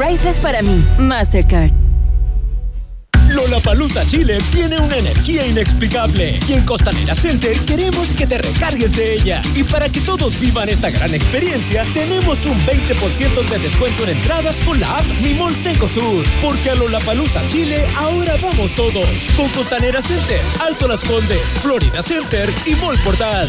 priceless para mí. Mastercard. Lollapalooza Chile tiene una energía inexplicable y en Costanera Center queremos que te recargues de ella. Y para que todos vivan esta gran experiencia, tenemos un 20% de descuento en entradas con la app Mi Mall Sur. Porque a Lollapalooza Chile ahora vamos todos. Con Costanera Center, Alto Las Condes, Florida Center y Mall Portal.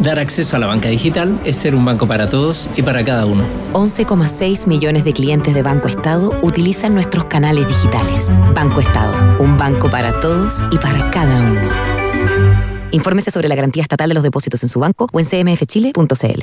Dar acceso a la banca digital es ser un banco para todos y para cada uno. 11,6 millones de clientes de Banco Estado utilizan nuestros canales digitales. Banco Estado, un banco para todos y para cada uno. Infórmese sobre la garantía estatal de los depósitos en su banco o en cmfchile.cl.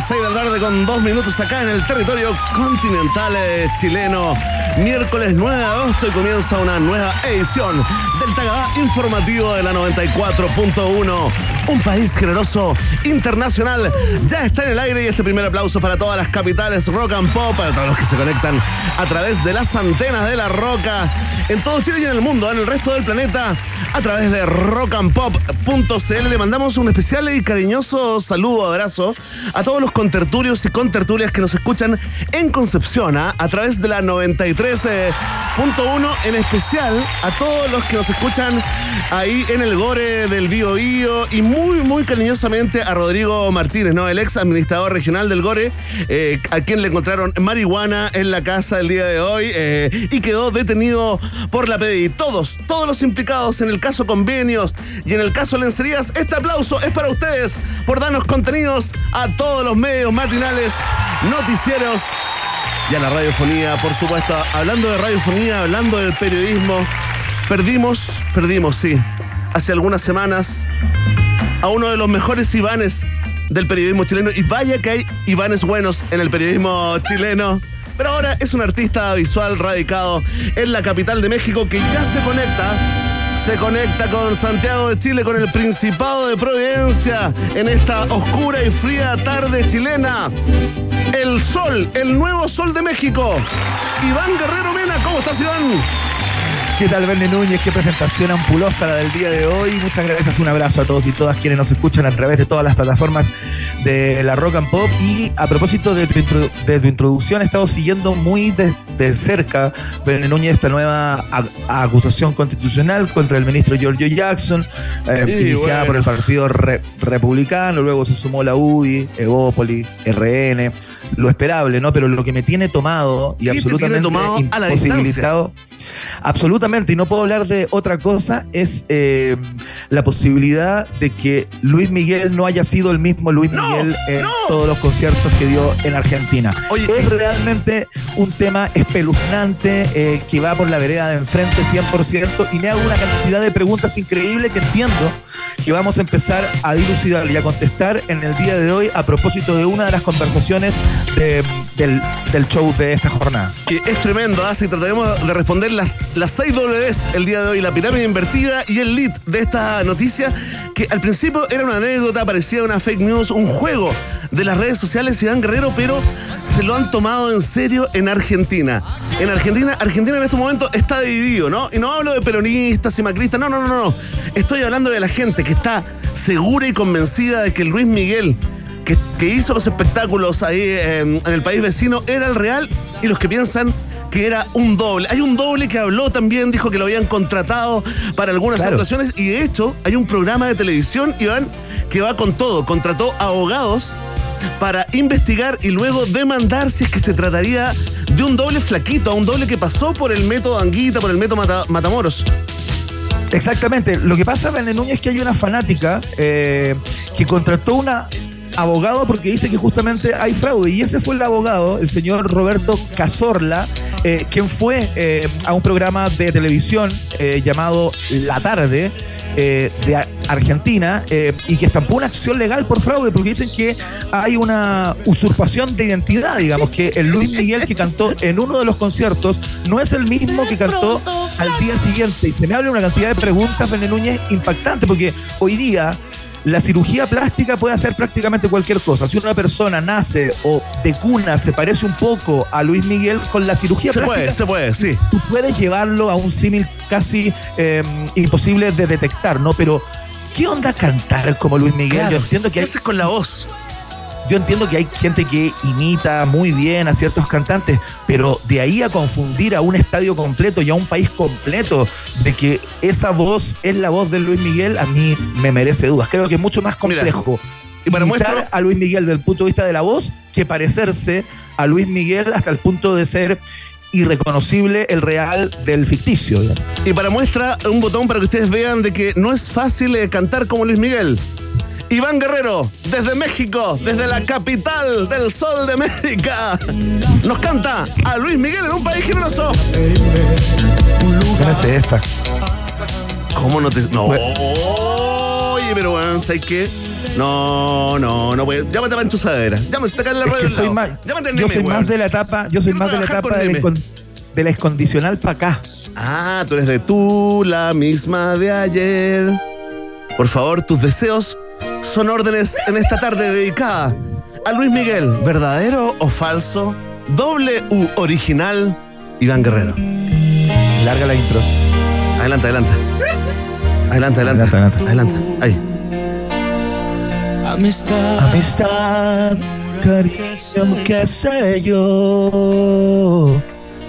6 de la tarde con 2 minutos acá en el territorio continental eh, chileno. Miércoles 9 de agosto y comienza una nueva edición del Tagada informativo de la 94.1. Un país generoso internacional ya está en el aire y este primer aplauso para todas las capitales rock and pop, para todos los que se conectan a través de las antenas de la roca en todo Chile y en el mundo, en el resto del planeta, a través de rockandpop.cl. Le mandamos un especial y cariñoso saludo, abrazo a todos los contertulios y contertulias que nos escuchan en Concepción, ¿ah? a través de la 93.1, en especial a todos los que nos escuchan ahí en el Gore del Bío Bío y muy, muy cariñosamente a Rodrigo Martínez, ¿no? El ex administrador regional del Gore, eh, a quien le encontraron marihuana en la casa el día de hoy eh, y quedó detenido por la PDI. Todos, todos los implicados en el caso convenios y en el caso lencerías, este aplauso es para ustedes por darnos contenidos a todos los medios matinales, noticieros y a la radiofonía, por supuesto. Hablando de radiofonía, hablando del periodismo, perdimos, perdimos, sí, hace algunas semanas a uno de los mejores Ivanes del periodismo chileno. Y vaya que hay Ivanes buenos en el periodismo chileno. Pero ahora es un artista visual radicado en la capital de México que ya se conecta se conecta con Santiago de Chile, con el Principado de Providencia, en esta oscura y fría tarde chilena. El sol, el nuevo sol de México. Iván Guerrero Mena, ¿cómo estás, Iván? ¿Qué tal, Verne Núñez? Qué presentación ampulosa la del día de hoy. Muchas gracias, un abrazo a todos y todas quienes nos escuchan a través de todas las plataformas de la Rock and Pop. Y a propósito de tu, introducción, he estado siguiendo muy de, cerca, Verne Núñez, esta nueva acusación constitucional contra el ministro Giorgio Jackson, eh, iniciada por el Partido Republicano, luego se sumó la UDI, Evópoli, RN, lo esperable, ¿no? Pero lo que me tiene tomado y absolutamente tomado imposibilitado. Absolutamente, y no puedo hablar de otra cosa, es eh, la posibilidad de que Luis Miguel no haya sido el mismo Luis Miguel en todos los conciertos que dio en Argentina. es realmente un tema espeluznante eh, que va por la vereda de enfrente 100% y me hago una cantidad de preguntas increíbles que entiendo que vamos a empezar a dilucidar y a contestar en el día de hoy a propósito de una de las conversaciones del, show de esta jornada. Y es tremendo, así ¿ah? trataremos de responder las, las seis Ws el día de hoy, la pirámide invertida y el lead de esta noticia, que al principio era una anécdota, parecía una fake news, un juego de las redes sociales Iván Guerrero, pero se lo han tomado en serio en Argentina. En Argentina, Argentina en este momento está dividido, ¿no? Y no hablo de peronistas y macristas, no, no, no, no. Estoy hablando de la gente que está segura y convencida de que Luis Miguel que, hizo los espectáculos ahí en, el país vecino era el real y los que piensan que era un doble. Hay un doble que habló también, dijo que lo habían contratado para algunas actuaciones y de hecho hay un programa de televisión, Iván, que va con todo. Contrató abogados para investigar y luego demandar si es que se trataría de un doble flaquito, a un doble que pasó por el método Anguita, por el método Matamoros. Exactamente. Lo que pasa, René Núñez, es que hay una fanática eh, que contrató una abogado porque dice que justamente hay fraude. Y ese fue el abogado, el señor Roberto Cazorla, eh, quien fue eh, a un programa de televisión llamado La Tarde. De Argentina y que estampó una acción legal por fraude porque dicen que hay una usurpación de identidad, digamos, que el Luis Miguel que cantó en uno de los conciertos no es el mismo que cantó al día siguiente. Y se me habla una cantidad de preguntas, Bené Núñez, impactante, porque hoy día la cirugía plástica puede hacer prácticamente cualquier cosa. Si una persona nace o de cuna se parece un poco a Luis Miguel, con la cirugía se plástica. Se puede, se puede, sí. Tú puedes llevarlo a un símil casi em, imposible de detectar, ¿no? Pero, ¿qué onda cantar como Luis Miguel? Yo entiendo que. ¿Qué haces con la voz? Yo entiendo que hay gente que imita muy bien a ciertos cantantes, pero de ahí a confundir a un estadio completo y a un país completo de que esa voz es la voz de Luis Miguel, a mí me merece dudas. Creo que es mucho más complejo. y para mostrar a Luis Miguel desde el punto de vista de la voz que parecerse a Luis Miguel hasta el punto de ser irreconocible el real del ficticio. Y para muestra un botón para que ustedes vean de que no es fácil eh, cantar como Luis Miguel. Iván Guerrero, desde México, desde la capital del sol de América, nos canta a Luis Miguel en un país generoso. ¿Qué hace esta? ¿Cómo no te.? No. Oye, pero bueno, ¿sabes qué? No, no, no puede. Llámate a Pancho Sadera. Llámate, está acá en la radio. Soy más, yo soy más de la etapa, yo soy más de la etapa de la, de la escondicional para acá. Ah, tú eres de tú, la misma de ayer. Por favor, tus deseos son órdenes en esta tarde dedicada a Luis Miguel, ¿verdadero o falso? Doble u original, Iván Guerrero. Larga la intro. Adelante, adelante. Adelante, adelante. Adelante, adelante. Ahí. Amistad. Amistad, cariño, qué sé yo.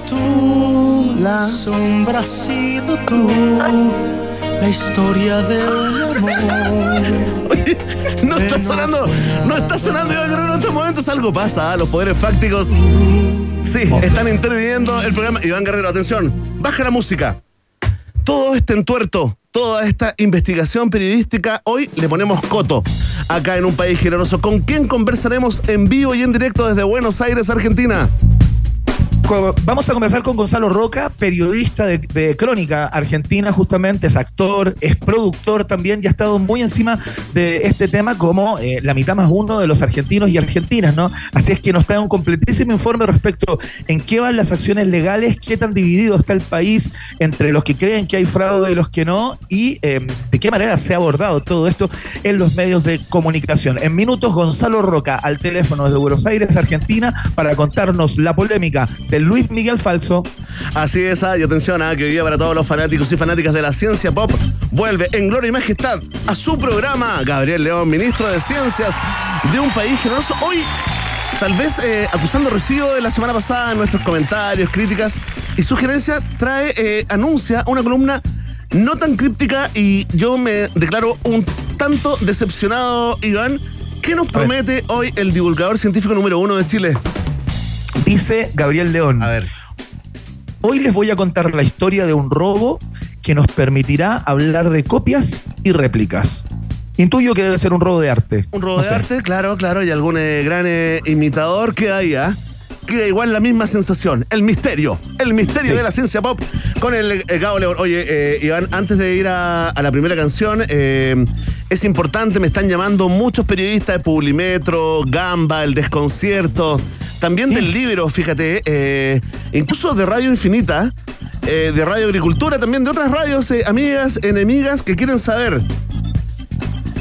Tú, la sombra has sido tú la historia de un amor. No está sonando, no está sonando yo creo en estos momentos algo pasa, ¿ah? los poderes fácticos. Sí, están interviniendo el programa. Iván Guerrero, atención, baja la música. Todo este entuerto, toda esta investigación periodística, hoy le ponemos coto acá en un país generoso. ¿Con quién conversaremos en vivo y en directo desde Buenos Aires, Argentina? Vamos a conversar con Gonzalo Roca, periodista de, Crónica Argentina, justamente, es actor, es productor también, y ha estado muy encima de este tema como eh, la mitad más uno de los argentinos y argentinas, ¿no? Así es que nos trae un completísimo informe respecto en qué van las acciones legales, qué tan dividido está el país entre los que creen que hay fraude y los que no, y em, de qué manera se ha abordado todo esto en los medios de comunicación. En minutos, Gonzalo Roca al teléfono desde Buenos Aires, Argentina, para contarnos la polémica de Luis Miguel Falso. Así es, y atención, ah, que hoy día para todos los fanáticos y fanáticas de la ciencia pop vuelve en gloria y majestad a su programa Gabriel León, ministro de Ciencias de un país generoso. Hoy tal vez eh, acusando recibo de la semana pasada en nuestros comentarios, críticas y sugerencias, trae, eh, anuncia una columna no tan críptica y yo me declaro un tanto decepcionado, Iván. ¿Qué nos promete hoy el divulgador científico número uno de Chile? Dice Gabriel León. A ver. Hoy les voy a contar la historia de un robo que nos permitirá hablar de copias y réplicas. Intuyo que debe ser un robo de arte. Un robo de arte, claro, claro, y algún eh, gran eh, imitador que haya. Queda igual la misma sensación. El misterio. El misterio de la ciencia pop con el, Gabo León. Oye, eh, Iván, antes de ir a, la primera canción, eh, es importante, me están llamando muchos periodistas de Publimetro, Gamba, El Desconcierto, también del libro, fíjate, eh, incluso de Radio Infinita, de Radio Agricultura, también de otras radios, amigas, enemigas, que quieren saber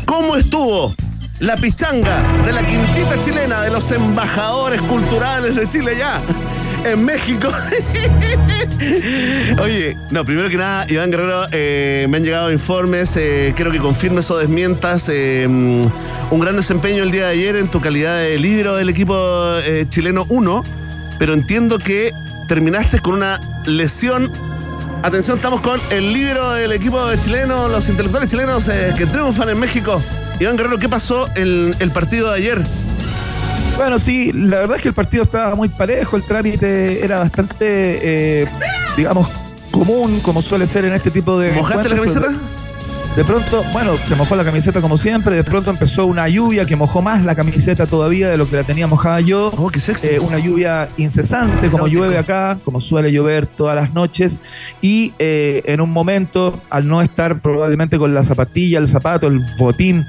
cómo estuvo la pichanga de la quintita chilena de los embajadores culturales de Chile ya en México. Oye, no, primero que nada, Iván Guerrero, eh, me han llegado informes, eh, quiero que confirmes o desmientas eh, un gran desempeño el día de ayer en tu calidad de libro del equipo chileno 1, pero entiendo que terminaste con una lesión. Atención, estamos con el libro del equipo chileno, los intelectuales chilenos que triunfan en México. Iván Guerrero, ¿qué pasó en el partido de ayer? Bueno, sí, la verdad es que el partido estaba muy parejo, el trámite era bastante, eh, digamos, común, como suele ser en este tipo de. ¿Mojaste la camiseta? De pronto, bueno, se mojó la camiseta como siempre, de pronto empezó una lluvia que mojó más la camiseta todavía de lo que la tenía mojada yo. Oh, qué sexy. Eh, una lluvia incesante, como llueve acá, como suele llover todas las noches. Y eh, en un momento, al no estar probablemente con la zapatilla, el zapato, el botín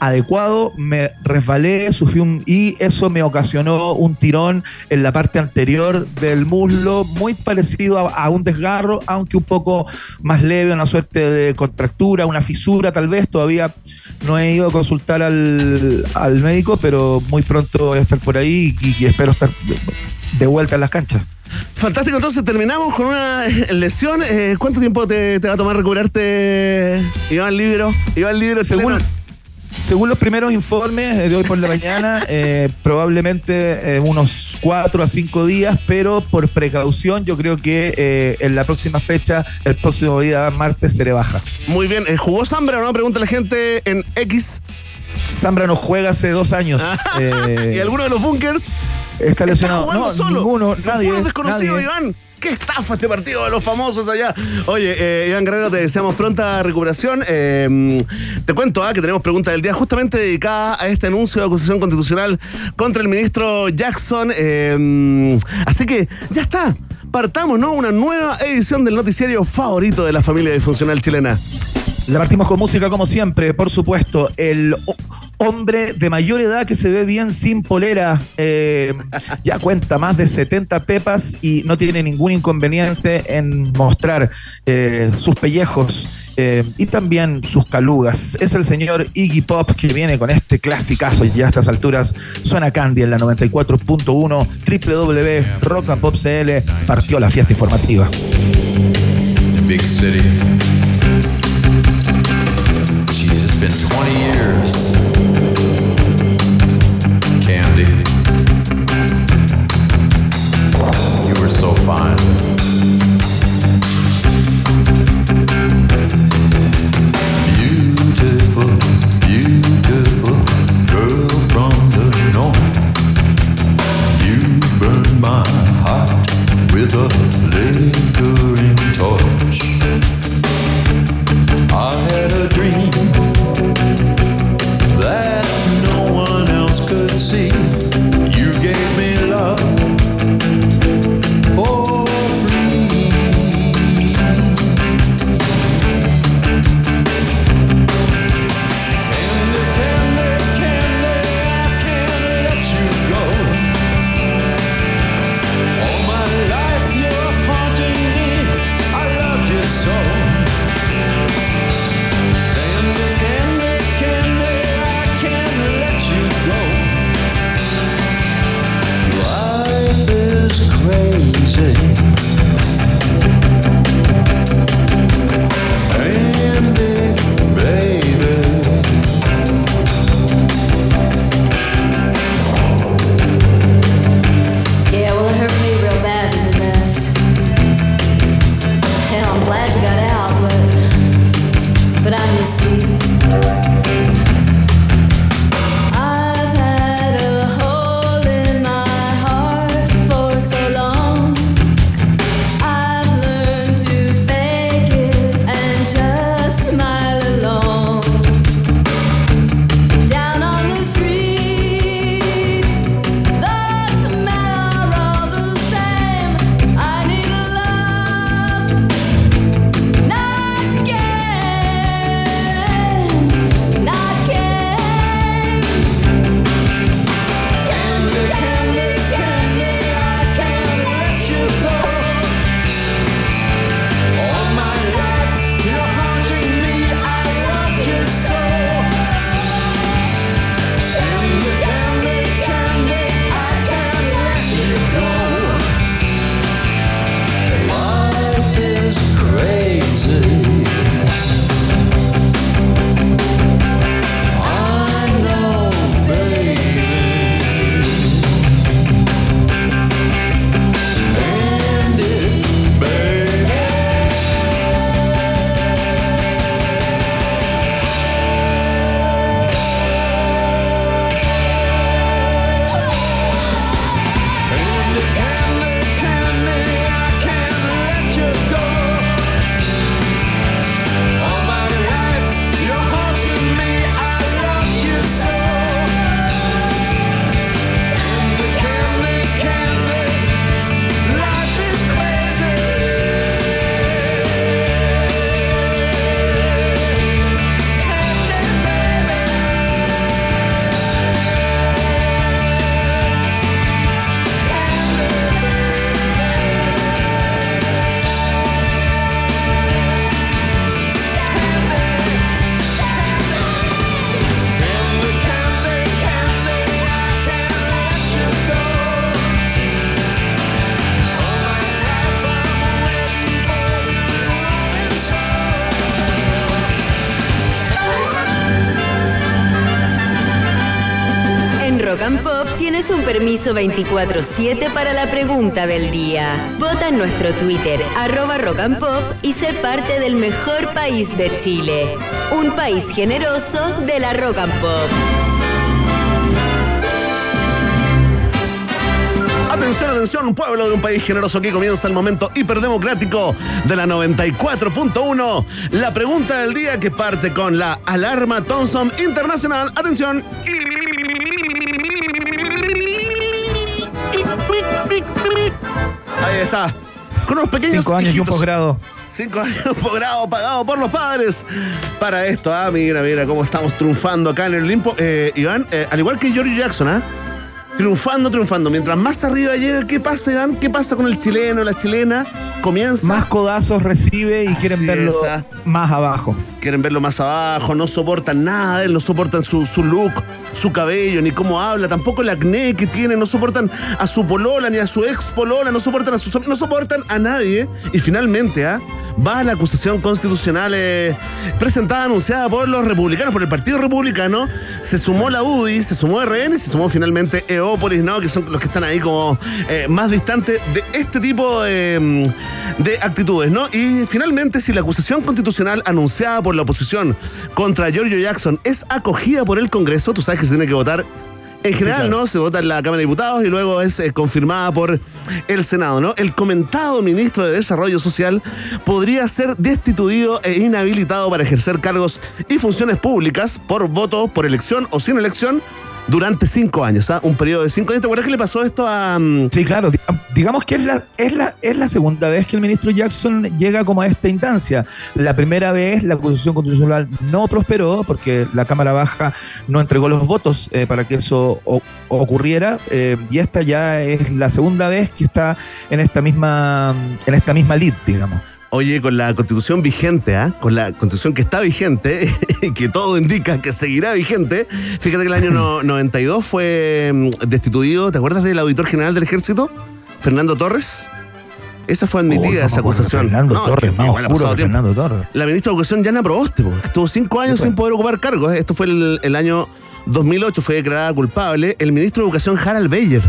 adecuado, me resbalé, sufrí un y eso me ocasionó un tirón en la parte anterior del muslo, muy parecido a, un desgarro, aunque un poco más leve, una suerte de contractura, una fisura tal vez. Todavía no he ido a consultar al, médico, pero muy pronto voy a estar por ahí y, espero estar de vuelta en las canchas. Fantástico, entonces terminamos con una lesión. Eh, ¿Cuánto tiempo te, va a tomar recuperarte, Iván Libro? Iván Libro, según, según los primeros informes de hoy por la mañana, eh, probablemente eh, unos cuatro a cinco días, pero por precaución yo creo que eh, en la próxima fecha, el próximo día, martes, se le baja. Muy bien. ¿Jugó Zambra o no? Pregunta la gente en X. Zambra no juega hace dos años. ¿Y alguno de los bunkers? Está lesionado. no, solo. Ninguno, nadie. desconocido, Iván. ¡Qué estafa este partido de los famosos allá! Oye, eh, Iván Guerrero, te deseamos pronta recuperación. Eh, te cuento ah, que tenemos pregunta del día justamente dedicada a este anuncio de acusación constitucional contra el ministro Jackson. Eh, así que ya está. Partamos, ¿no? Una nueva edición del noticiario favorito de la familia disfuncional chilena. La partimos con música como siempre, por supuesto. El hombre de mayor edad que se ve bien sin polera. Eh, ya cuenta más de 70 pepas y no tiene ningún inconveniente en mostrar eh, sus pellejos. Eh, y también sus calugas. Es el señor Iggy Pop que viene con este clasicazo y ya a estas alturas suena Candy en la 94.1 www.rockandpopcl partió la fiesta informativa. Permiso 24-7 para la pregunta del día. Vota en nuestro Twitter, arroba Rock and Pop, y sé parte del mejor país de Chile. Un país generoso de la Rock and Pop. Atención, atención, pueblo de un país generoso. Aquí comienza el momento hiperdemocrático de la 94.1. La pregunta del día que parte con la alarma Thompson Internacional. Atención. Está. Con unos pequeños Cinco años y un posgrado. Cinco años de posgrado pagado por los padres para esto. Ah, mira, mira cómo estamos triunfando acá en el Olimpo. Eh, Iván, eh, al igual que Giorgio Jackson, ¿ah? Triunfando, triunfando. Mientras más arriba llega, ¿qué pasa, Iván? ¿Qué pasa con el chileno, la chilena? Comienza. Más codazos recibe y quieren verlo ah. más abajo. Quieren verlo más abajo, no soportan nada no soportan su, su look, su cabello, ni cómo habla, tampoco el acné que tiene, no soportan a su polola ni a su ex polola, no soportan a sus no soportan a nadie. Y finalmente, ¿ah? va la acusación constitucional eh, presentada, anunciada por los republicanos, por el Partido Republicano. Se sumó la UDI, se sumó RN y se sumó finalmente ¿no? Que son los que están ahí como eh, más distantes de este tipo de, mm, de actitudes, ¿no? Y finalmente, si la acusación constitucional anunciada por la oposición contra Giorgio Jackson es acogida por el Congreso, tú sabes que se tiene que votar en general, claro. ¿no? Se vota en la Cámara de Diputados y luego es eh, confirmada por el Senado, ¿no? El comentado ministro de Desarrollo Social podría ser destituido e inhabilitado para ejercer cargos y funciones públicas por voto, por elección o sin elección durante cinco años, ¿ah? Un periodo de cinco años. ¿Te acuerdas que le pasó esto a... mm, Sí, claro. diga- Digamos que es la, es, la, es la segunda vez que el ministro Jackson llega como a esta instancia. La primera vez la acusación constitucional no prosperó porque la Cámara Baja no entregó los votos eh, para que eso o- ocurriera. eh, y esta ya es la segunda vez que está en esta misma, en esta misma lid, digamos. Oye, con la constitución vigente, ¿ah? con la constitución que está vigente, y que todo indica que seguirá vigente, fíjate que el año no- 92 fue mm, destituido, ¿te acuerdas del auditor general del ejército? Fernando Torres. Esa fue admitida, Oh, no esa acusación. Fernando No, Torres, más igual oscuro que. Fernando Torres. La ministra de Educación, Yana Proboste, po, estuvo cinco años sin poder ocupar cargos. Esto fue el, el año 2008, fue declarada culpable. El ministro de Educación, Harald Beyer.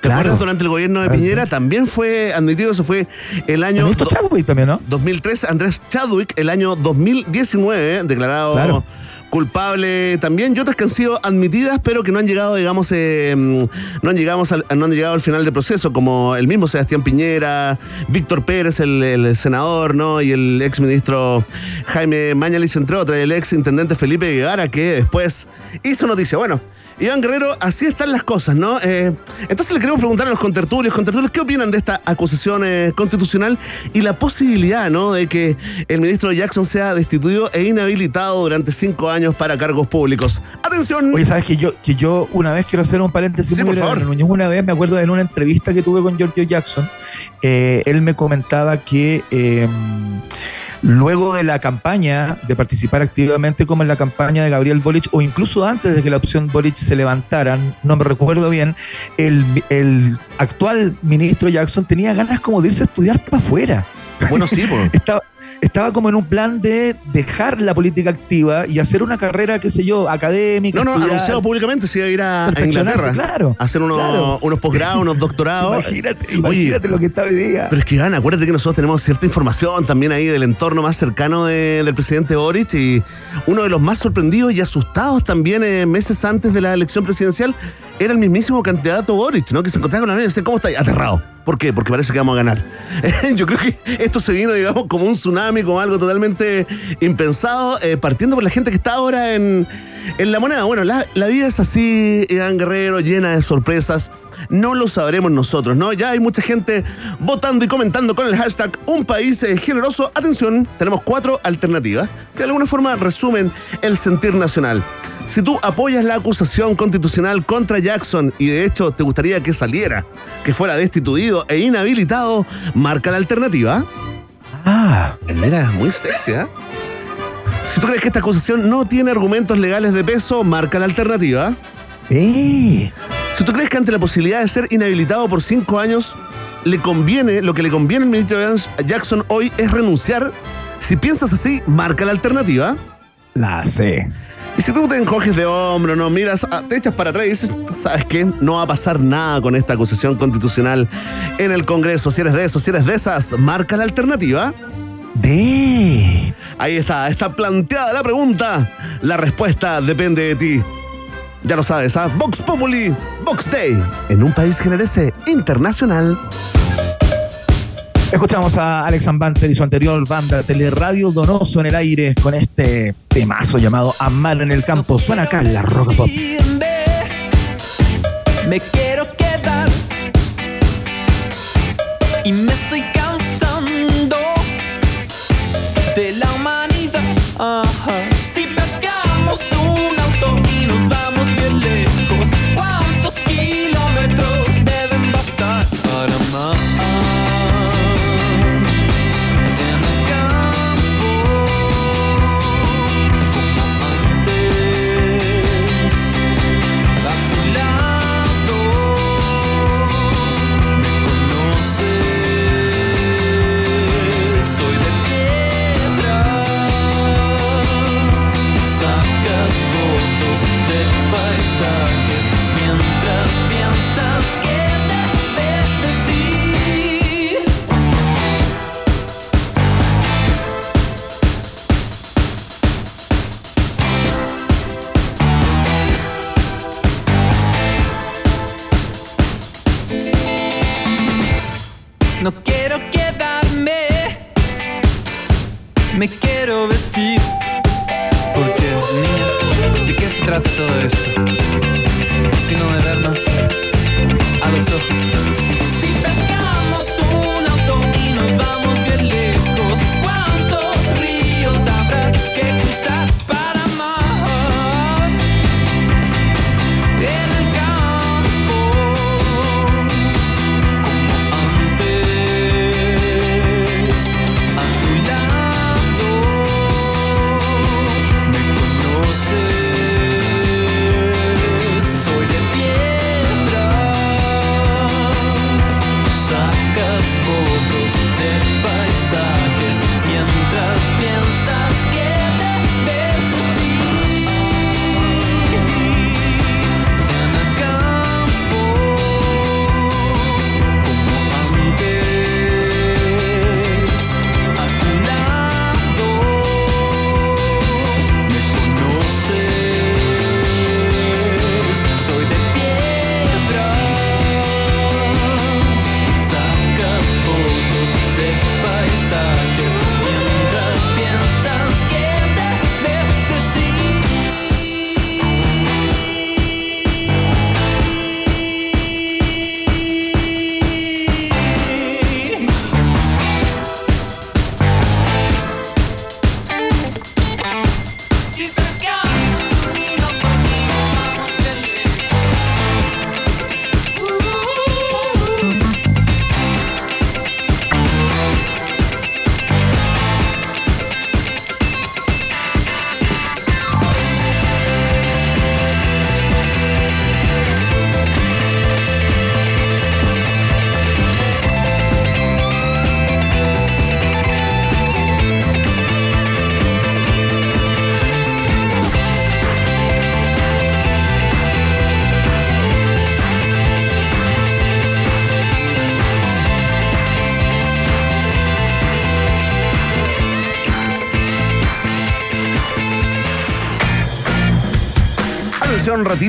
¿Te Claro. acuerdas durante el gobierno de Piñera? También fue admitido, eso fue el año... Do- Chadwick también, ¿no? 2003, Andrés Chadwick, el año 2019, declarado Claro. culpable también, y otras que han sido admitidas, pero que no han llegado, digamos, eh, no, han llegado al, no han llegado al final del proceso, como el mismo Sebastián Piñera, Víctor Pérez, el, el senador, ¿no? Y el ex ministro Jaime Mañalich, entre otras, y el ex intendente Felipe Guevara, que después hizo noticia. Bueno. Iván Guerrero, así están las cosas, ¿no? Eh, entonces le queremos preguntar a los contertulios, contertulios, ¿qué opinan de esta acusación eh, constitucional y la posibilidad, ¿no? De que el ministro Jackson sea destituido e inhabilitado durante cinco años para cargos públicos. Atención. Oye, sabes que yo, que yo una vez quiero hacer un paréntesis Sí, muy por favor. Núñez. Una vez me acuerdo en una entrevista que tuve con Giorgio Jackson, eh, él me comentaba que luego de la campaña, de participar activamente como en la campaña de Gabriel Boric, o incluso antes de que la opción Boric se levantara, no me recuerdo bien, el, el actual ministro Jackson tenía ganas como de irse a estudiar para afuera. Bueno, sí, po. Estaba, como en un plan de dejar la política activa y hacer una carrera, qué sé yo, académica. No, no, estudiar. anunciado públicamente se iba a ir a, a Inglaterra. claro, A hacer unos, claro. unos posgrados, unos doctorados. Imagínate, Oye, imagínate lo que está hoy día. Pero es que, Iván, acuérdate que nosotros tenemos cierta información también ahí del entorno más cercano de- del presidente Boric y uno de los más sorprendidos y asustados también eh, meses antes de la elección presidencial era el mismísimo candidato Boric, ¿no? Que se encontraba con la mesa y decía, ¿cómo está? Aterrado. ¿Por qué? Porque parece que vamos a ganar. Yo creo que esto se vino, digamos, como un tsunami, como algo totalmente impensado, eh, partiendo por la gente que está ahora en, en la moneda. Bueno, la, la vida es así, Iván Guerrero, llena de sorpresas. No lo sabremos nosotros, ¿no? Ya hay mucha gente votando y comentando con el hashtag Un País Generoso. Atención, tenemos cuatro alternativas que de alguna forma resumen el sentir nacional. Si tú apoyas la acusación constitucional contra Jackson y de hecho te gustaría que saliera, que fuera destituido e inhabilitado, marca la alternativa. Ah, Mira, muy sexy, ¿eh? Si tú crees que esta acusación no tiene argumentos legales de peso, marca la alternativa. eh. Si tú crees que ante la posibilidad de ser inhabilitado por cinco años, le conviene, lo que le conviene al ministro Jackson hoy es renunciar, si piensas así, marca la alternativa. La C. Y si tú te encoges de hombro, no miras, ah, te echas para atrás y dices, ¿sabes qué? No va a pasar nada con esta acusación constitucional en el Congreso. Si eres de esos, si eres de esas, marca la alternativa. De. Ahí está, está planteada la pregunta. La respuesta depende de ti. Ya lo sabes, ¿ah? Vox Populi, Vox Day, en un país generese internacional. Escuchamos a Alex Ambanter y su anterior banda Teleradio Donoso en el aire con este temazo llamado Amar en el campo. Suena acá la Rock Pop. Me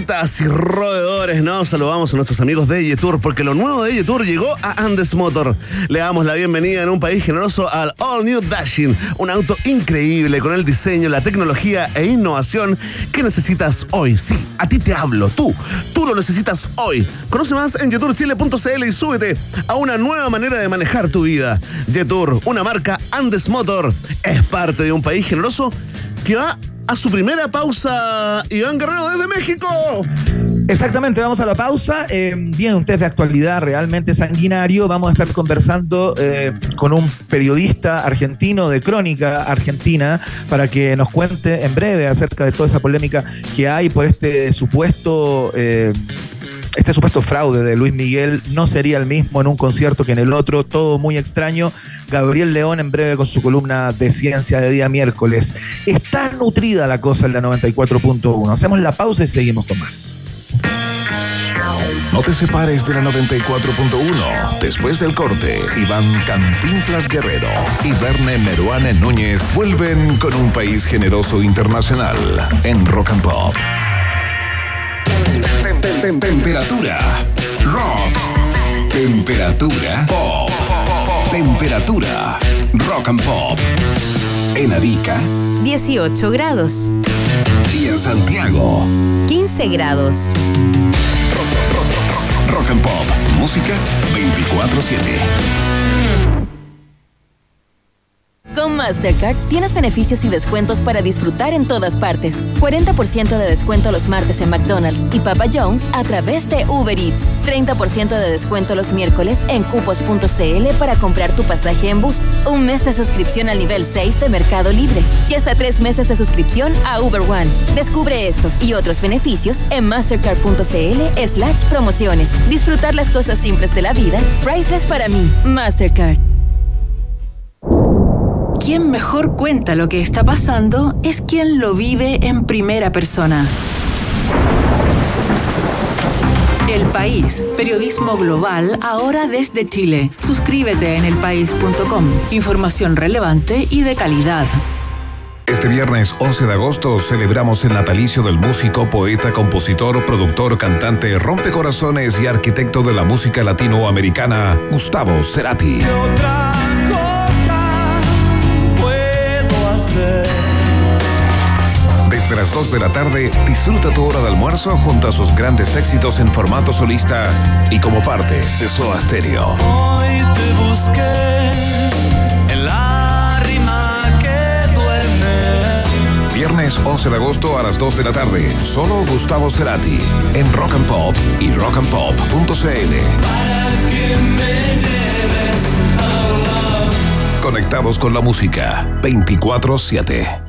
Y roedores, ¿no? Saludamos a nuestros amigos de Yetour porque lo nuevo de Yetour llegó a Andes Motor. Le damos la bienvenida en un país generoso al All New Dashing, un auto increíble con el diseño, la tecnología e innovación que necesitas hoy. Sí, a ti te hablo, tú, tú lo necesitas hoy. Conoce más en yetourchile.cl y súbete a una nueva manera de manejar tu vida. Yetour, una marca Andes Motor, es parte de un país generoso que va a su primera pausa, Iván Guerrero desde México. Exactamente, vamos a la pausa. Eh, viene un test de actualidad realmente sanguinario. Vamos a estar conversando eh, con un periodista argentino de Crónica Argentina para que nos cuente en breve acerca de toda esa polémica que hay por este supuesto... eh, este supuesto fraude de Luis Miguel no sería el mismo en un concierto que en el otro, todo muy extraño. Gabriel León en breve con su columna de ciencia de día miércoles. Está nutrida la cosa en la 94.1. Hacemos la pausa y seguimos con más. No te separes de la 94.1. Después del corte, Iván Cantinflas Guerrero y Verne Meruane Núñez vuelven con un país generoso internacional en Rock and Pop. Temperatura rock. Temperatura pop. Temperatura rock and pop. En Arica, 18 grados. y en Santiago, 15 grados. Rock and Pop. Música 24-7. Con Mastercard tienes beneficios y descuentos para disfrutar en todas partes. 40% de descuento los martes en McDonald's y Papa John's a través de Uber Eats. 30% de descuento los miércoles en cupos.cl para comprar tu pasaje en bus. Un mes de suscripción al nivel 6 de Mercado Libre. Y hasta tres meses de suscripción a Uber One. Descubre estos y otros beneficios en mastercard.cl slash promociones. Disfrutar las cosas simples de la vida. Priceless para mí. Mastercard. Quien mejor cuenta lo que está pasando es quien lo vive en primera persona. El País, periodismo global ahora desde Chile. Suscríbete en elpaís.com. Información relevante y de calidad. Este viernes 11 de agosto celebramos el natalicio del músico, poeta, compositor, productor, cantante, rompecorazones y arquitecto de la música latinoamericana, Gustavo Cerati. Desde las 2 de la tarde, disfruta tu hora de almuerzo junto a sus grandes éxitos en formato solista y como parte de Soda Stereo. Hoy te busqué en la rima que duerme. Viernes 11 de agosto a las 2 de la tarde, solo Gustavo Cerati en Rock and Pop y rockandpop.cl. Conectados con la música 24-7.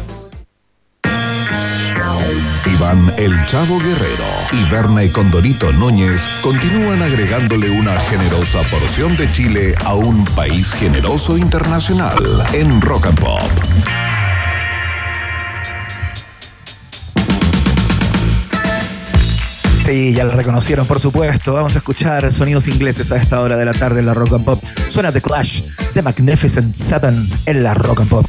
Iván El Chavo Guerrero y Berna y Condorito Núñez continúan agregándole una generosa porción de Chile a un país generoso internacional en Rock and Pop. Sí, ya lo reconocieron, por supuesto. Vamos a escuchar sonidos ingleses a esta hora de la tarde en la Rock and Pop. Suena The Clash, The Magnificent Seven en la Rock and Pop.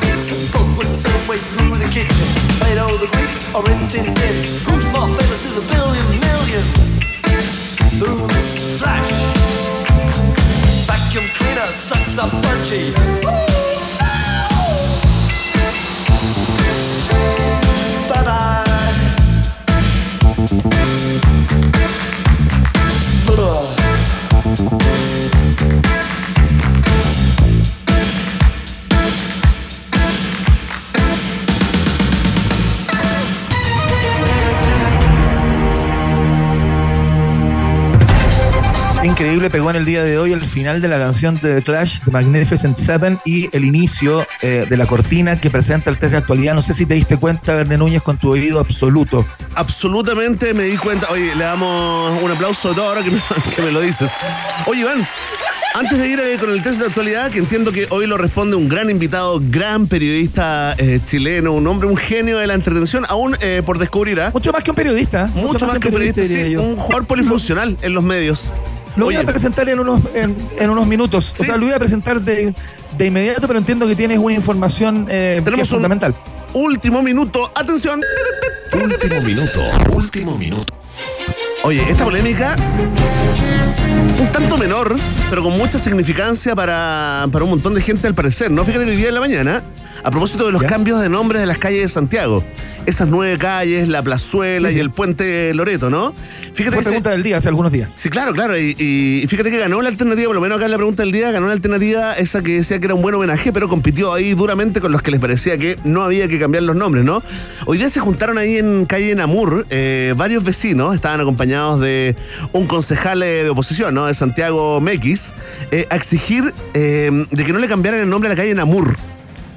Both the same way through the kitchen. Plato the Greek or Rin Tin Tin. Who's more famous to the billion millions? Who's Flash? Vacuum cleaner sucks up punchy. Increíble, pegó en el día de hoy el final de la canción de The Clash, The Magnificent Seven, y el inicio eh, de la cortina que presenta el test de actualidad. No sé si te diste cuenta, Verne Núñez, con tu oído absoluto. Absolutamente me di cuenta. Oye, le damos un aplauso a todo ahora que me, que me lo dices. Oye, Iván, antes de ir eh, con el test de actualidad, que entiendo que hoy lo responde un gran invitado, gran periodista eh, chileno, un hombre, un genio de la entretención, aún eh, por descubrir. ¿ah? Mucho más que un periodista. Mucho, más que un periodista, sí, un jugador polifuncional en los medios. Lo voy Oye, a presentar en unos, en, en unos minutos. O sea, lo voy a presentar de, de inmediato, pero entiendo que tienes una información eh, que es un- fundamental. último minuto, atención. Último minuto, último minuto. Oye, esta polémica, un tanto menor, pero con mucha significancia para, para un montón de gente al parecer, ¿no? Fíjate que hoy día en la mañana, a propósito de los cambios de nombres de las calles de Santiago, esas nueve calles, la plazuela Sí, sí. y el puente Loreto, ¿no? Fíjate Fue que se- pregunta del día hace algunos días. Sí, claro, claro. Y, y fíjate que ganó la alternativa, por lo menos acá en la pregunta del día, ganó la alternativa esa que decía que era un buen homenaje, pero compitió ahí duramente con los que les parecía que no había que cambiar los nombres, ¿no? Hoy día se juntaron ahí en calle Namur eh, varios vecinos, estaban acompañados de un concejal eh, de oposición, ¿no? De Santiago Mequis, eh, a exigir eh, de que no le cambiaran el nombre a la calle Namur.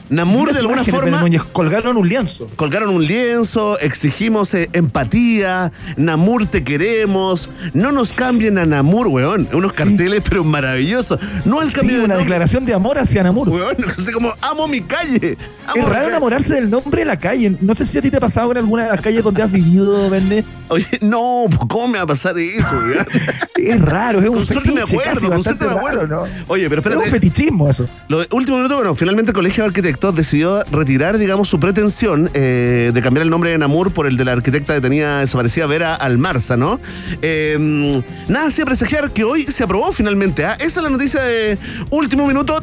Namur, de alguna forma. Colgaron un lienzo. Colgaron un lienzo, exigimos eh, empatía, Namur te queremos, no nos cambien a Namur, weón. Unos carteles, pero maravillosos. No el Sí, cambio una declaración de amor hacia Namur. weón. Así como, amo mi calle. amo Es raro calle. enamorarse del nombre de la calle. No sé si a ti te ha pasado en alguna de las calles donde has vivido, Verne. Oye, no, ¿cómo me va a pasar eso, weón? Es raro, es un Con suerte me fetiche acuerdo, casi con me acuerdo. raro, ¿no? Oye, pero Es un espérate. fetichismo eso. Lo último minuto, bueno, finalmente el Colegio de decidió retirar, digamos, su pretensión eh, de cambiar el nombre de Namur por el de la arquitecta detenida desaparecida Vera Almarza, ¿no? Eh, nada hacía presagiar que hoy se aprobó finalmente. ¿ah? Esa es la noticia de último minuto,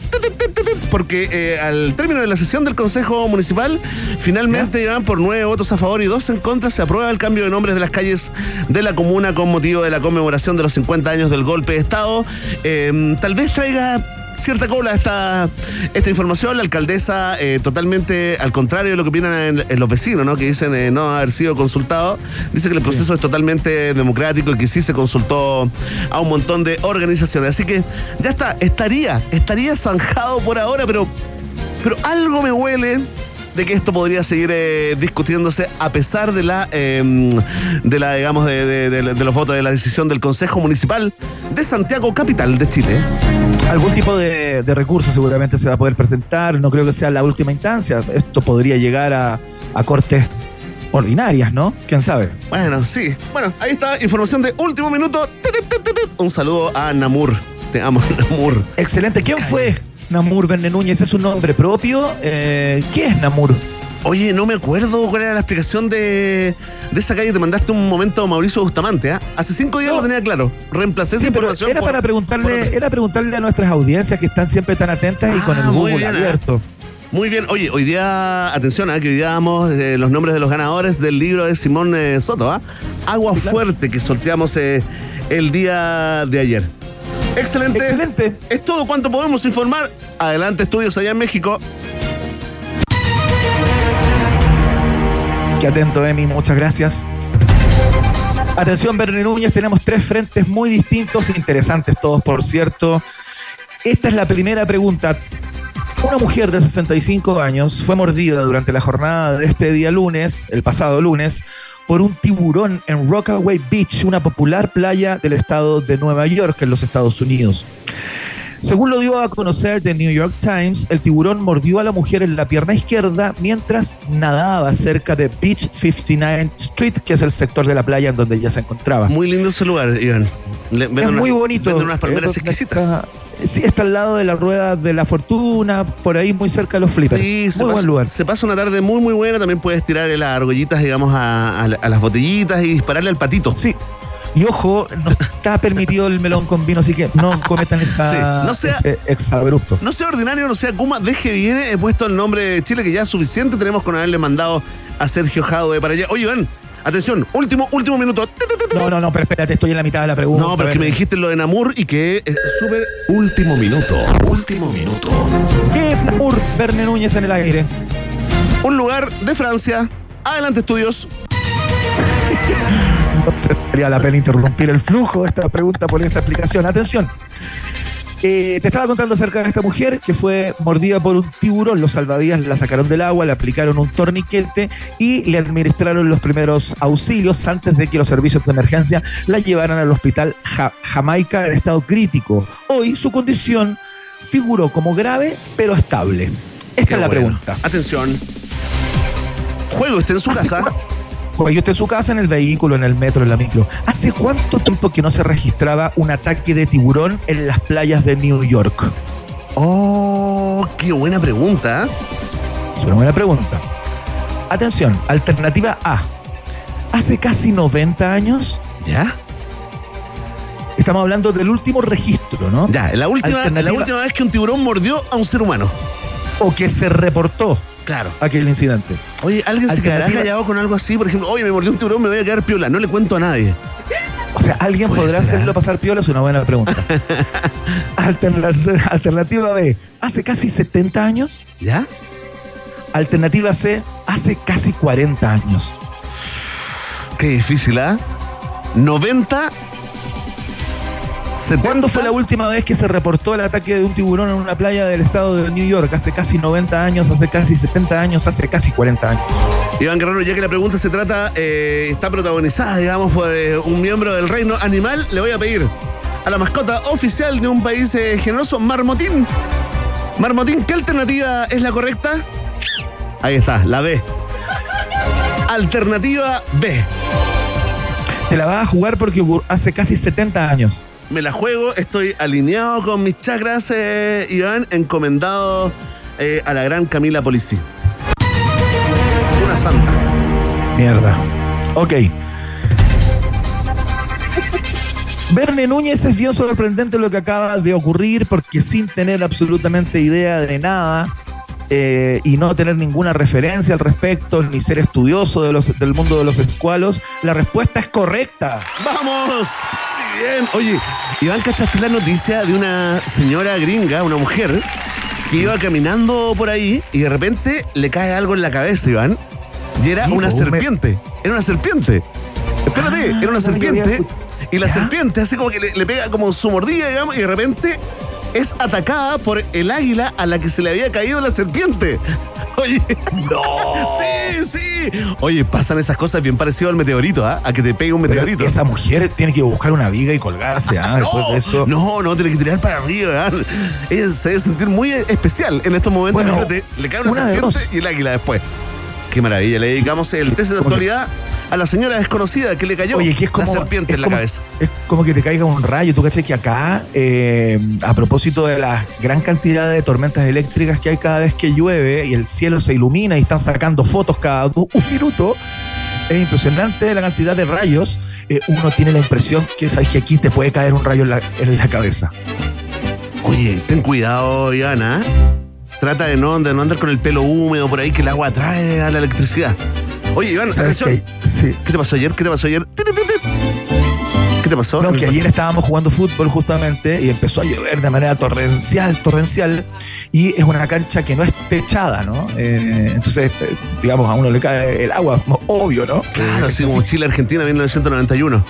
porque eh, al término de la sesión del Consejo Municipal, finalmente llevan por nueve votos a favor y dos en contra, se aprueba el cambio de nombres de las calles de la comuna con motivo de la conmemoración de los 50 años del golpe de Estado. Eh, tal vez traiga cierta cola esta, esta información. La alcaldesa, eh, totalmente al contrario de lo que opinan en, en los vecinos, ¿no? que dicen eh, no haber sido consultado, dice que el proceso es totalmente democrático y que sí se consultó a un montón de organizaciones. Así que ya está, estaría, estaría zanjado por ahora, pero, pero algo me huele de que esto podría seguir eh, discutiéndose a pesar de la eh, de la digamos de, de- de- de los votos de la decisión del Consejo Municipal de Santiago capital de Chile. Algún tipo de, de recurso seguramente se va a poder presentar, no creo que sea la última instancia, esto podría llegar a, a cortes ordinarias, ¿no? ¿Quién sabe? Bueno, sí. Bueno, ahí está, información de último minuto. Un saludo a Namur. Te amo, Namur. Excelente. ¿Quién fue Namur Verne Núñez? ¿Es un nombre propio? Eh, ¿Qué es Namur? Oye, no me acuerdo cuál era la explicación de, de esa calle. Te mandaste un momento a Mauricio Bustamante, ¿ah? Hace cinco días lo tenía claro. Reemplacé esa Sí, información era por- para preguntarle, era preguntarle a nuestras audiencias que están siempre tan atentas y con el Ah, muy Google bien, abierto. Muy bien, oye, hoy día, atención, ¿ah? que hoy día damos eh, los nombres de los ganadores del libro de Simón eh, Soto, ¿ah? Agua Fuerte, que sorteamos eh, el día de ayer. Excelente. Excelente. Es todo cuanto podemos informar. Adelante, estudios allá en México. Qué atento, Emi, muchas gracias. Atención, Verne Núñez, tenemos tres frentes muy distintos, interesantes todos, por cierto. Esta es la primera pregunta. Una mujer de 65 años fue mordida durante la jornada de este día lunes, el pasado lunes, por un tiburón en Rockaway Beach, una popular playa del estado de Nueva York, en los Estados Unidos. Según lo dio a conocer The New York Times, el tiburón mordió a la mujer en la pierna izquierda mientras nadaba cerca de Beach 59 Street, que es el sector de la playa en donde ella se encontraba. Muy lindo ese lugar, Iván. Le- es unas- muy bonito. Unas palmeras donde exquisitas. está- sí, está al lado de la rueda de la fortuna, por ahí muy cerca de los flippers. Sí, muy pasa, buen lugar. se pasa una tarde muy, muy buena. También puedes tirar las argollitas, digamos, a, a- a las botellitas y dispararle al patito. Sí. Y ojo, no está permitido el melón con vino, así que no cometan esa, Sí, no sea- ese exabrupto. No sea ordinario, no sea Kuma, deje bien he puesto el nombre de Chile, que ya es suficiente tenemos con haberle mandado a Sergio Jadwe para allá. Oye, Iván, atención, último, último minuto. No, no, no, pero espérate, estoy en la mitad de la pregunta. No, pero es que me dijiste lo de Namur y que es súper. Último minuto, último minuto. ¿Qué es Namur Verne Núñez en el aire? Un lugar de Francia. Adelante, estudios. No se valía la pena interrumpir el flujo de esta pregunta por esa explicación. Atención. Eh, te estaba contando acerca de esta mujer que fue mordida por un tiburón. Los salvavidas la sacaron del agua, le aplicaron un torniquete y le administraron los primeros auxilios antes de que los servicios de emergencia la llevaran al hospital Ja- Jamaica en estado crítico. Hoy su condición figuró como grave pero estable. Esta Qué es la bueno. pregunta. Atención. Juego está en su ¿Hace casa. Cua- Porque yo estoy en su casa, en el vehículo, en el metro, en la micro. ¿Hace cuánto tiempo que no se registraba un ataque de tiburón en las playas de New York? Oh, qué buena pregunta. ¿eh? Es una buena pregunta. Atención, alternativa A. Hace casi 90 años. ¿Ya? Estamos hablando del último registro, ¿no? Ya, la última, la última vez que un tiburón mordió a un ser humano. O que se reportó Claro. aquel incidente. Oye, ¿alguien se quedará callado con algo así? Por ejemplo, oye, me mordió un tiburón, me voy a quedar piola. No le cuento a nadie. O sea, ¿alguien podrá ser, ¿eh? hacerlo pasar piola? Es una buena pregunta. Alterna- Alternativa B. ¿Hace casi 70 años? ¿Ya? Alternativa C. Hace casi 40 años. Qué difícil, ¿ah? 90. 70. ¿Cuándo fue la última vez que se reportó el ataque de un tiburón en una playa del estado de New York? Hace casi 90 años, hace casi 70 años, hace casi 40 años. Iván Guerrero, ya que la pregunta se trata, eh, está protagonizada, digamos, por eh, un miembro del reino animal, le voy a pedir a la mascota oficial de un país eh, generoso, Marmotín. Marmotín, ¿qué alternativa es la correcta? Ahí está, la B. Alternativa B. Te la vas a jugar porque hace casi 70 años. Me la juego, estoy alineado con mis chakras, eh, Iván, encomendado eh, a la gran Camila Policí. Una santa. Mierda. Ok. Verne Núñez es bien sorprendente lo que acaba de ocurrir porque sin tener absolutamente idea de nada eh, y no tener ninguna referencia al respecto, ni ser estudioso de los, del mundo de los escualos, la respuesta es correcta. ¡Vamos! Bien. Oye, Iván, ¿cachaste la noticia de una señora gringa, una mujer, que iba caminando por ahí y de repente le cae algo en la cabeza, Iván? Y era Sí, una po, me- serpiente. Era una serpiente. Espérate, Ah, era una serpiente. Y la ¿Ya? serpiente hace como que le, le pega como su mordida, digamos, y de repente es atacada por el águila a la que se le había caído la serpiente. Oye. No. Sí, sí. Oye, pasan esas cosas bien parecido al meteorito, ¿ah? A que te pegue un Pero meteorito. esa mujer tiene que buscar una viga y colgarse, ¿ah? Después de eso. No, no, tiene que tirar para arriba. ¿verdad? Ella se debe sentir muy especial en estos momentos. Bueno, le cae una, una serpiente y el águila después. Qué maravilla. Le dedicamos el test de actualidad a la señora desconocida que le cayó Oye, que es como, la serpiente es en la cabeza. Es como que te caiga un rayo. Tú caché que acá, eh, a propósito de la gran cantidad de tormentas eléctricas que hay cada vez que llueve y el cielo se ilumina y están sacando fotos cada un minuto, es impresionante la cantidad de rayos. Eh, uno tiene la impresión que sabes que aquí te puede caer un rayo en la, en la cabeza. Oye, ten cuidado, Ivana. Trata de no, de no andar con el pelo húmedo por ahí que el agua atrae a la electricidad. Oye, Iván, ¿Sabes atención. que- sí. ¿Qué te pasó ayer? ¿Qué te pasó ayer? ¿Qué te pasó? No, que ayer estábamos jugando fútbol justamente y empezó a llover de manera torrencial, torrencial, y es una cancha que no es techada, ¿no? Eh, entonces, eh, digamos, a uno le cae el agua, obvio, ¿no? Claro, Eh, así como Chile-Argentina 1991.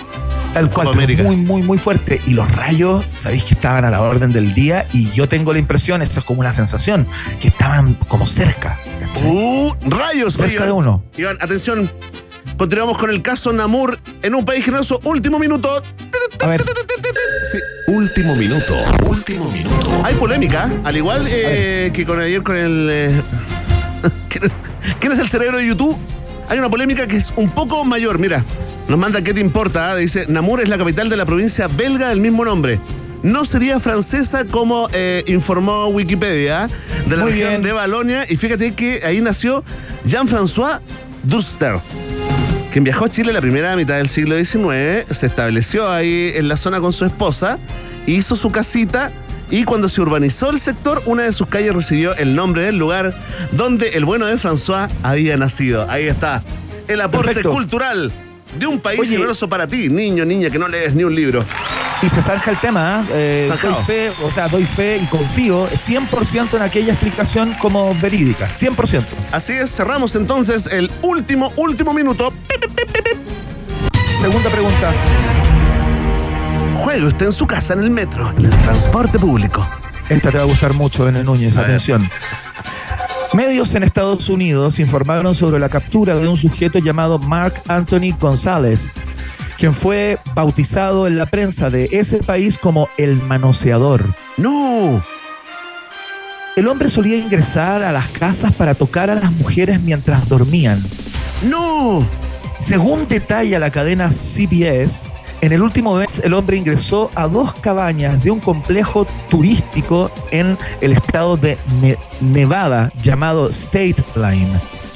Tal cual, muy, muy, muy fuerte. Y los rayos, sabéis que estaban a la orden del día y yo tengo la impresión, eso es como una sensación, que estaban como cerca. ¡Uh! ¡Rayos! Cerca Iván. de uno. Iván, atención. Continuamos con el caso Namur en un país generoso. Último minuto. A ver, Sí. Último minuto, último minuto. Hay polémica, al igual eh, que con ayer con el. eh, ¿quién, es, quién es el cerebro de YouTube? Hay una polémica que es un poco mayor. Mira, nos manda ¿Qué te importa? Ah? Dice: Namur es la capital de la provincia belga del mismo nombre. No sería francesa como eh, informó Wikipedia de la Muy región bien. de Balonia. Y fíjate que ahí nació Jean-François Duster quien viajó a Chile la primera mitad del siglo XIX, se estableció ahí en la zona con su esposa, hizo su casita y cuando se urbanizó el sector, una de sus calles recibió el nombre del lugar donde el bueno de François había nacido. Ahí está, el aporte Perfecto. cultural de un país Oye. generoso para ti, niño, niña, que no lees ni un libro. y se zanja el tema, ¿ah? Eh, doy fe, o sea, doy fe y confío 100% en aquella explicación como verídica, 100%. Así es, cerramos entonces el último, último minuto. Segunda pregunta. Juegue usted en su casa, en el metro, en el transporte público. Esta te va a gustar mucho, Bene Núñez. A ver. Medios en Estados Unidos informaron sobre la captura de un sujeto llamado Mark Anthony González, quien fue bautizado en la prensa de ese país como el manoseador. ¡No! El hombre solía ingresar a las casas para tocar a las mujeres mientras dormían. ¡No! Según detalla la cadena CBS, en el último mes el hombre ingresó a dos cabañas de un complejo turístico en el estado de Ne- Nevada llamado State Line.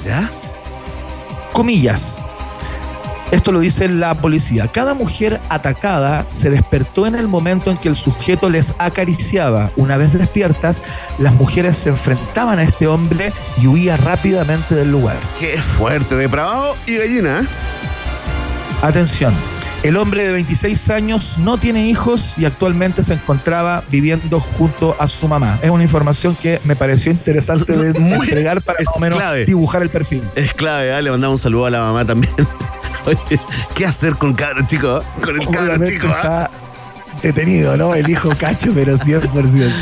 ¿Ya? Comillas. Esto lo dice la policía. Cada mujer atacada se despertó en el momento en que el sujeto les acariciaba. Una vez despiertas, las mujeres se enfrentaban a este hombre y huía rápidamente del lugar. ¡Qué fuerte! Depravado y gallina. ¿eh? Atención, el hombre de 26 años no tiene hijos y actualmente se encontraba viviendo junto a su mamá. Es una información que me pareció interesante de Muy- entregar para es más o menos clave. dibujar el perfil. Es clave, ¿eh? le mandamos un saludo a la mamá también. Oye, ¿qué hacer con cabro chico? Con el cabro chico, ¿ah? está detenido, ¿no? El hijo cacho, pero 100%.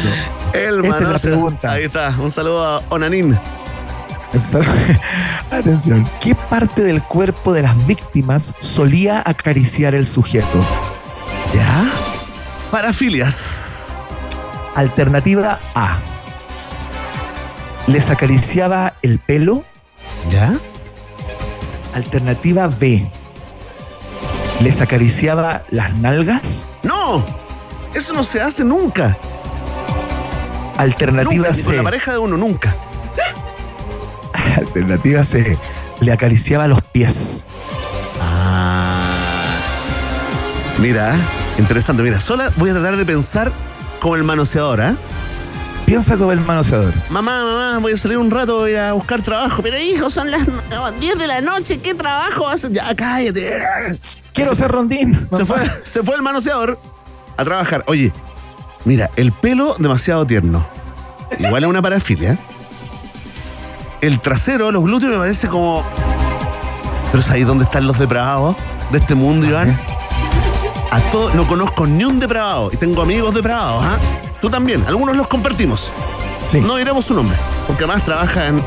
El Esta es la pregunta. Ahí está, un saludo a Onanín. Atención, ¿qué parte del cuerpo de las víctimas solía acariciar el sujeto? ¿Ya? Parafilias. Alternativa A. ¿Les acariciaba el pelo? ¿Ya? Alternativa B. ¿Les acariciaba las nalgas? ¡No! Eso no se hace nunca. Alternativa Nunca, ni con C. la pareja de uno, nunca. Alternativa C. Le acariciaba los pies. Ah. Mira, interesante. Mira, sola voy a tratar de pensar como el manoseador, ¿ah? Piensa como el manoseador. Mamá, mamá, voy a salir un rato, voy a buscar trabajo. Pero hijo, son las 10 de la noche, ¿qué trabajo haces? Ya, cállate. Quiero ser rondín. Se fue, se fue el manoseador a trabajar. Oye, mira, el pelo demasiado tierno. Igual es una parafilia. El trasero, los glúteos me parece como. Pero ¿sabes dónde están los depravados de este mundo, Iván? A todos, no conozco ni un depravado y tengo amigos depravados, ¿ah? Tú también, algunos los compartimos. No diremos su nombre, porque además trabaja en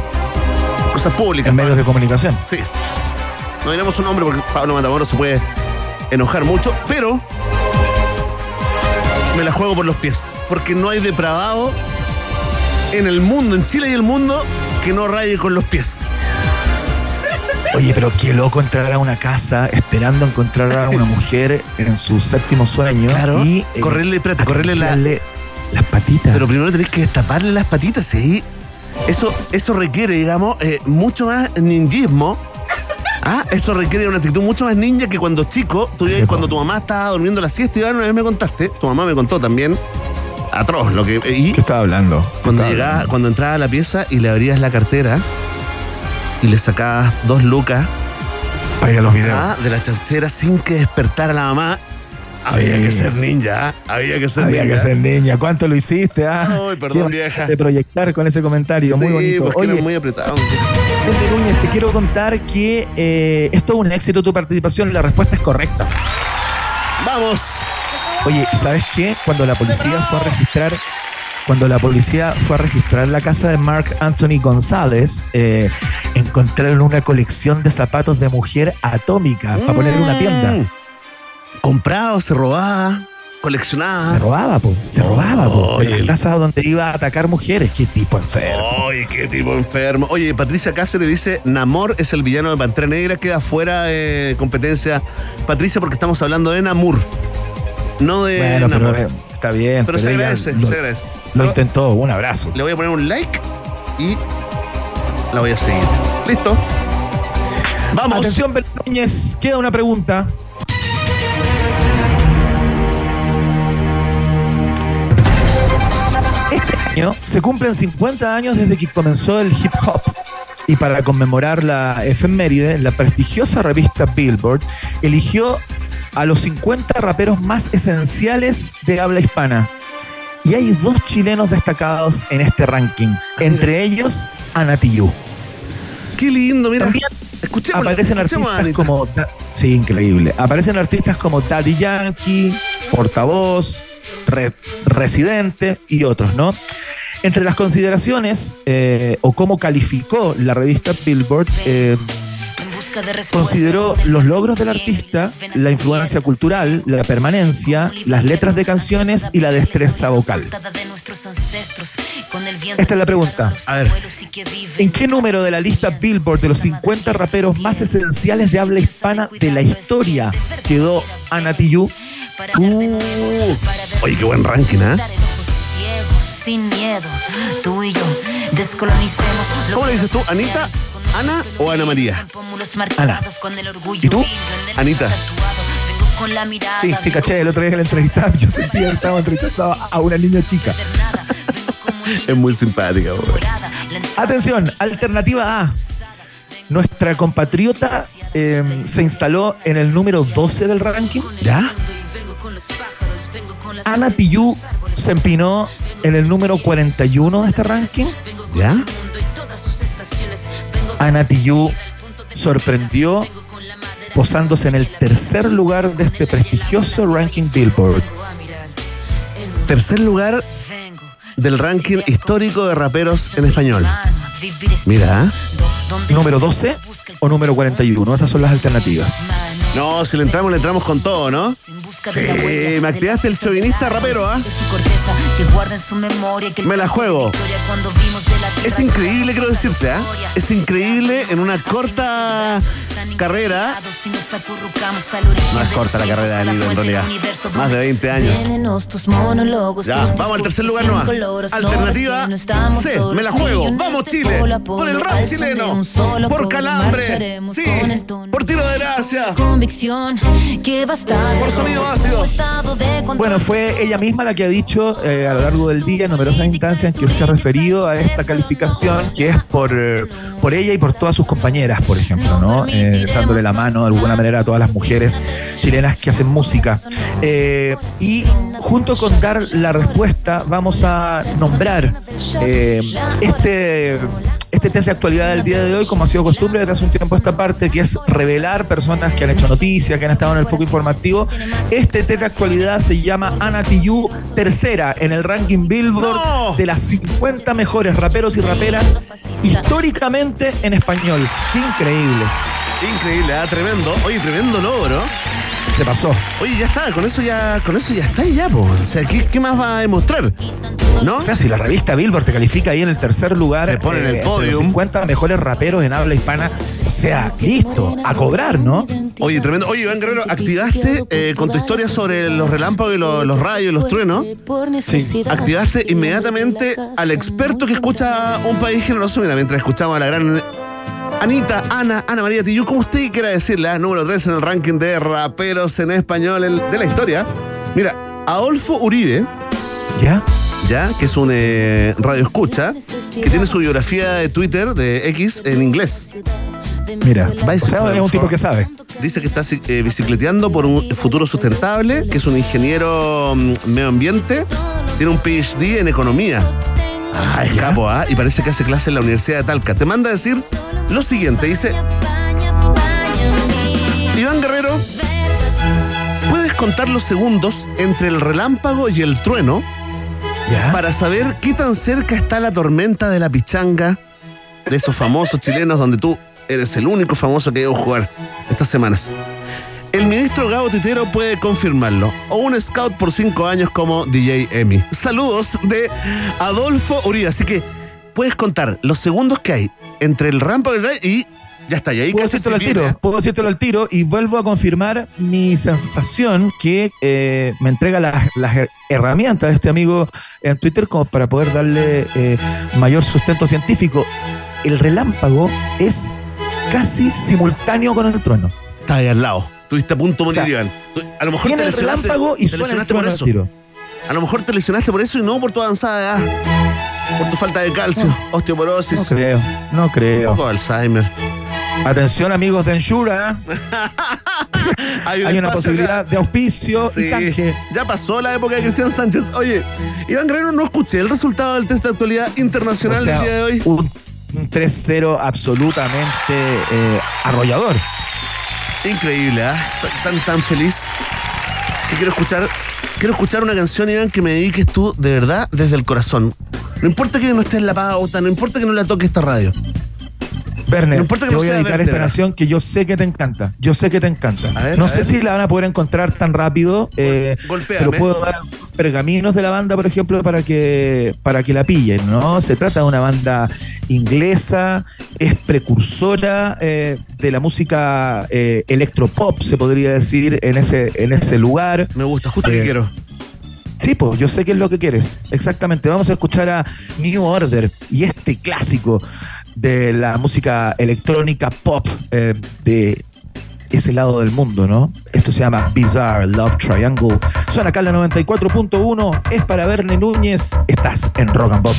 cosas públicas. En medios de comunicación. Sí. No diremos su nombre porque Pablo Matamoros se puede enojar mucho, pero me la juego por los pies. Porque no hay depravado en el mundo, en Chile y el mundo, que no raye con los pies. Oye, pero qué loco entrar a una casa esperando encontrar a una mujer en su séptimo sueño. Claro. Y eh, correrle, espérate, correrle la- las patitas. Pero primero tenés que destaparle las patitas, sí. Eso, eso requiere, digamos, eh, mucho más ninjismo. Ah, eso requiere una actitud mucho más ninja que cuando chico, tú cuando tu mamá estaba durmiendo la siesta, Iván, una vez me contaste, tu mamá me contó también, atroz, lo que... Y ¿Qué estaba hablando? Cuando estaba llegaba, cuando entraba a la pieza y le abrías la cartera y le sacabas dos lucas Para ir a los videos. ah, de la chauchera sin que despertara la mamá, había Sí. que ser ninja, había que ser Había ninja. que ser niña. ¿Cuánto lo hiciste? Ah? Ay, perdón, vieja. De proyectar con ese comentario. muy bonito. Oye, era muy apretado. Núñez, te quiero contar que eh, es todo un éxito tu participación. La respuesta es correcta. ¡Vamos! Oye, ¿y sabes qué? Cuando la policía fue a registrar, cuando la policía fue a registrar la casa de Mark Anthony González, eh, encontraron una colección de zapatos de mujer atómica para poner en una tienda. Mm. Comprado, se robaba, coleccionaba. Se robaba, po. Se robaba, po. Oye, De las casas donde iba a atacar mujeres. Qué tipo enfermo. Oye, qué tipo enfermo. Oye, Patricia Cáceres dice, Namor es el villano de Pantera Negra, queda fuera de competencia. Patricia, porque estamos hablando de Namur, no de Bueno, pero eh, está bien. Pero se agradece, lo, se agradece. Lo intentó. Un abrazo. Le voy a poner un like y la voy a seguir. ¿Listo? Vamos. Atención, Núñez, queda una pregunta. Este año se cumplen 50 años desde que comenzó el hip hop. Y para conmemorar la efeméride, la prestigiosa revista Billboard eligió a los 50 raperos más esenciales de habla hispana. Y hay dos chilenos destacados en este ranking, entre ellos Anatiyu. Qué lindo, mira. También Escuchemos, aparecen escuchemos artistas como sí increíble aparecen artistas como Daddy Yankee portavoz Re- residente y otros no entre las consideraciones eh, o cómo calificó la revista Billboard eh, consideró los logros del artista, la influencia cultural, la permanencia, las letras de canciones y la destreza vocal. Esta es la pregunta. A ver. ¿En qué número de la lista Billboard de los 50 raperos más esenciales de habla hispana de la historia quedó Anatiyu? Uh, oye, qué buen ranking. Sin miedo, tú y yo descolonicemos. lo ¿Cómo le dices tú, Anita, Ana o Ana María? Orgullo ¿Y tú? en Anita. Sí, sí, caché. El otro día que la entrevistaba, yo sentía que estaba entrevistando a una niña chica. Es muy simpática, güey. Atención, alternativa A. Nuestra compatriota eh, se instaló en el número 12 del ranking. ¿Ya? Ana Tijoux se empinó en el número 41 de este ranking. ¿Ya? Ana Tijoux sorprendió posándose en el tercer lugar de este prestigioso ranking Billboard. Tercer lugar del ranking histórico de raperos en español. Mira, ¿ah? ¿Número 12 o número 41? Esas son las alternativas. No, si le entramos, le entramos con todo, ¿no? Sí, me activaste el chauvinista rapero, ¿ah? Me la juego. Es increíble, quiero decirte, ¿ah? Es increíble en una corta carrera. No es corta la carrera de Lido en realidad. Más de 20 años. Ya, vamos al tercer lugar nomás. Alternativa C, me la juego. Vamos Chile. Por el rap chileno. Por calambre. Sí. Por tiro de gracia. Por sonido ácido. Bueno, fue ella misma la que ha dicho eh, a lo largo del día en numerosas instancias en que se ha referido a esta calificación que es por, eh, por ella y por todas sus compañeras, por ejemplo, ¿no? Eh, dándole la mano de alguna manera a todas las mujeres chilenas que hacen música. Eh, y junto con dar la respuesta, vamos a nombrar eh, este, este test de actualidad del día de hoy, como ha sido costumbre desde hace un tiempo esta parte, que es revelar personas que han hecho noticias, que han estado en el foco informativo. Este test de actualidad se llama Ana Tijoux, tercera en el ranking Billboard de las 50 mejores raperos y raperas históricamente en español. Qué increíble. Increíble, ah, tremendo. Oye, tremendo logro. Se pasó. Oye, ya está, con eso ya, con eso ya está y ya, po. O sea, ¿qué, qué más va a demostrar? ¿No? O sea, si la revista Billboard te califica ahí en el tercer lugar, Te pone en el podium. 50 mejores raperos en habla hispana, o sea, listo, a cobrar, ¿no? Oye, tremendo. Oye, Iván Guerrero, activaste eh, con tu historia sobre los relámpagos y los, los rayos y los truenos. Sí. Activaste inmediatamente al experto que escucha un país generoso. Mira, mientras escuchamos a la gran Anita, Ana, Ana María Tillú, como usted quiera decirle, ah, número 3 en el ranking de raperos en español el- de la historia. Mira, Adolfo Uribe. ¿Ya? Ya, que es un eh, radio escucha, que tiene su biografía de Twitter, de X, en inglés. Mira, Vice o sea, es un tipo que sabe. Dice que está eh, bicicleteando por un futuro sustentable, que es un ingeniero mm, medio ambiente, tiene un PhD en economía. Ah, es capo, ¿ah? Y parece que hace clase en la Universidad de Talca. Te manda a decir lo siguiente, dice... Iván Guerrero, ¿puedes contar los segundos entre el relámpago y el trueno para saber qué tan cerca está la tormenta de la pichanga de esos famosos chilenos donde tú eres el único famoso que debo jugar estas semanas? El ministro Gabo Titero puede confirmarlo. O un scout por cinco años como DJ Emi. Saludos de Adolfo Uribe. Así que puedes contar los segundos que hay entre el rampa y el rey y ya está. Y ahí Puedo decírtelo al tiro, puedo decírtelo al tiro y vuelvo a confirmar mi sensación que eh, me entrega las, las her- herramientas de este amigo en Twitter como para poder darle eh, mayor sustento científico. El relámpago es casi simultáneo con el trueno. Está ahí al lado. Estuviste a punto de morir, O sea, Iván. A lo mejor te lesionaste, y te lesionaste por eso. tiro. A lo mejor te lesionaste por eso y no por tu avanzada edad. Por tu falta de calcio, No osteoporosis, creo, no un creo. poco de Alzheimer. Atención amigos de Ensura, Hay, un hay una posibilidad acá. de auspicio y Sí, canje. ya pasó la época de Cristian Sánchez. Oye, Iván Guerrero, no escuché el resultado del test de actualidad internacional O sea, del día de hoy. Un, un 3-0 absolutamente eh, arrollador. Increíble, ¿ah? Tan, tan feliz. Quiero escuchar, quiero escuchar una canción, Iván, que me dediques tú de verdad desde el corazón. No importa que no estés en la pauta, no importa que no la toque esta radio. Werner, No importa que te no voy a dedicar esta canción que yo sé que te encanta. Yo sé que te encanta. Ver, no sé ver. si la van a poder encontrar tan rápido, eh, pero puedo dar pergaminos de la banda, por ejemplo, para que, para que la pillen, ¿no? Se trata de una banda inglesa, es precursora eh, de la música eh, electropop, se podría decir, en ese, en ese lugar. Me gusta, justo que Eh, quiero. Sí, pues yo sé qué es lo que quieres. Exactamente. Vamos a escuchar a New Order y este clásico de la música electrónica pop eh, de ese lado del mundo, ¿no? Esto se llama Bizarre Love Triangle. Suena acá la 94.1. Es para Verne Núñez. Estás en Rock and Pop.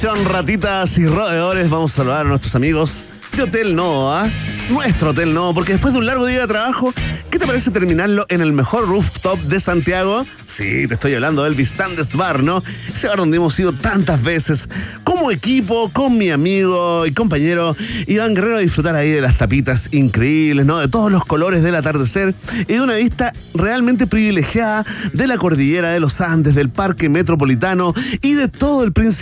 Ratitas y roedores. Vamos a saludar a nuestros amigos de Hotel Noa. Nuestro Hotel Noa, porque después de un largo día de trabajo, ¿qué te parece terminarlo en el mejor rooftop de Santiago? Sí, te estoy hablando del Vistandes Bar, ¿no? Ese bar donde hemos ido tantas veces como equipo, con mi amigo y compañero Iván Guerrero a disfrutar ahí de las tapitas increíbles, ¿no? De todos los colores del atardecer y de una vista realmente privilegiada de la cordillera de los Andes, del Parque Metropolitano y de todo el Principado